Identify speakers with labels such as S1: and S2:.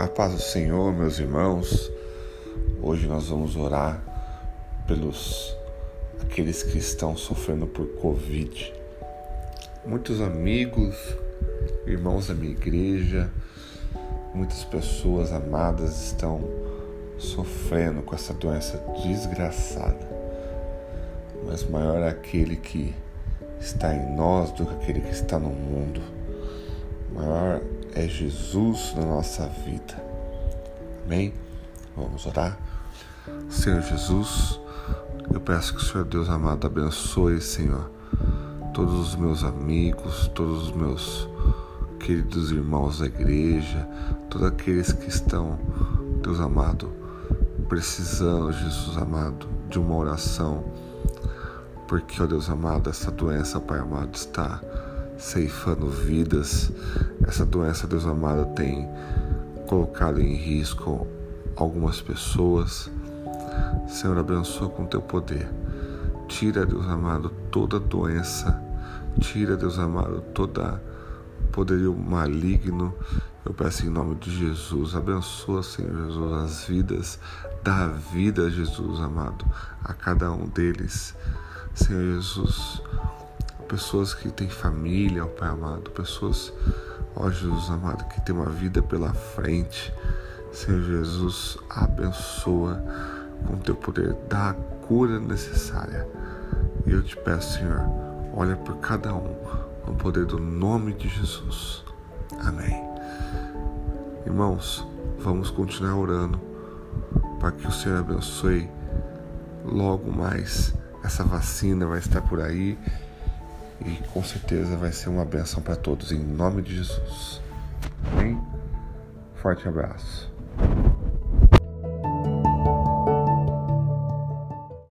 S1: A paz do Senhor, meus irmãos. Hoje nós vamos orar pelos aqueles que estão sofrendo por Covid. Muitos amigos, irmãos da minha igreja, muitas pessoas amadas estão sofrendo com essa doença desgraçada. Mas maior é aquele que está em nós do que aquele que está no mundo. É Jesus na nossa vida. Amém? Vamos orar. Senhor Jesus, eu peço que o Senhor Deus amado abençoe, Senhor, todos os meus amigos, todos os meus queridos irmãos da igreja, todos aqueles que estão, Deus amado, precisando, Jesus amado, de uma oração, porque, ó Deus amado, essa doença, Pai amado, está ceifando vidas. Essa doença, Deus amado, tem colocado em risco algumas pessoas. Senhor, abençoa com teu poder. Tira, Deus amado, toda doença. Tira, Deus amado, toda poderio maligno. Eu peço em nome de Jesus. Abençoa, Senhor Jesus, as vidas. Dá vida, Jesus amado, a cada um deles. Senhor Jesus, pessoas que têm família, ó Pai amado, pessoas, ó Jesus amado, que têm uma vida pela frente. Senhor Jesus, abençoa com teu poder, dá a cura necessária. E eu te peço, Senhor, olha por cada um, no poder do nome de Jesus. Amém. Irmãos, vamos continuar orando para que o Senhor abençoe logo mais. Essa vacina vai estar por aí e com certeza vai ser uma benção para todos, em nome de Jesus. Amém? Forte abraço.